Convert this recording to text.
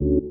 you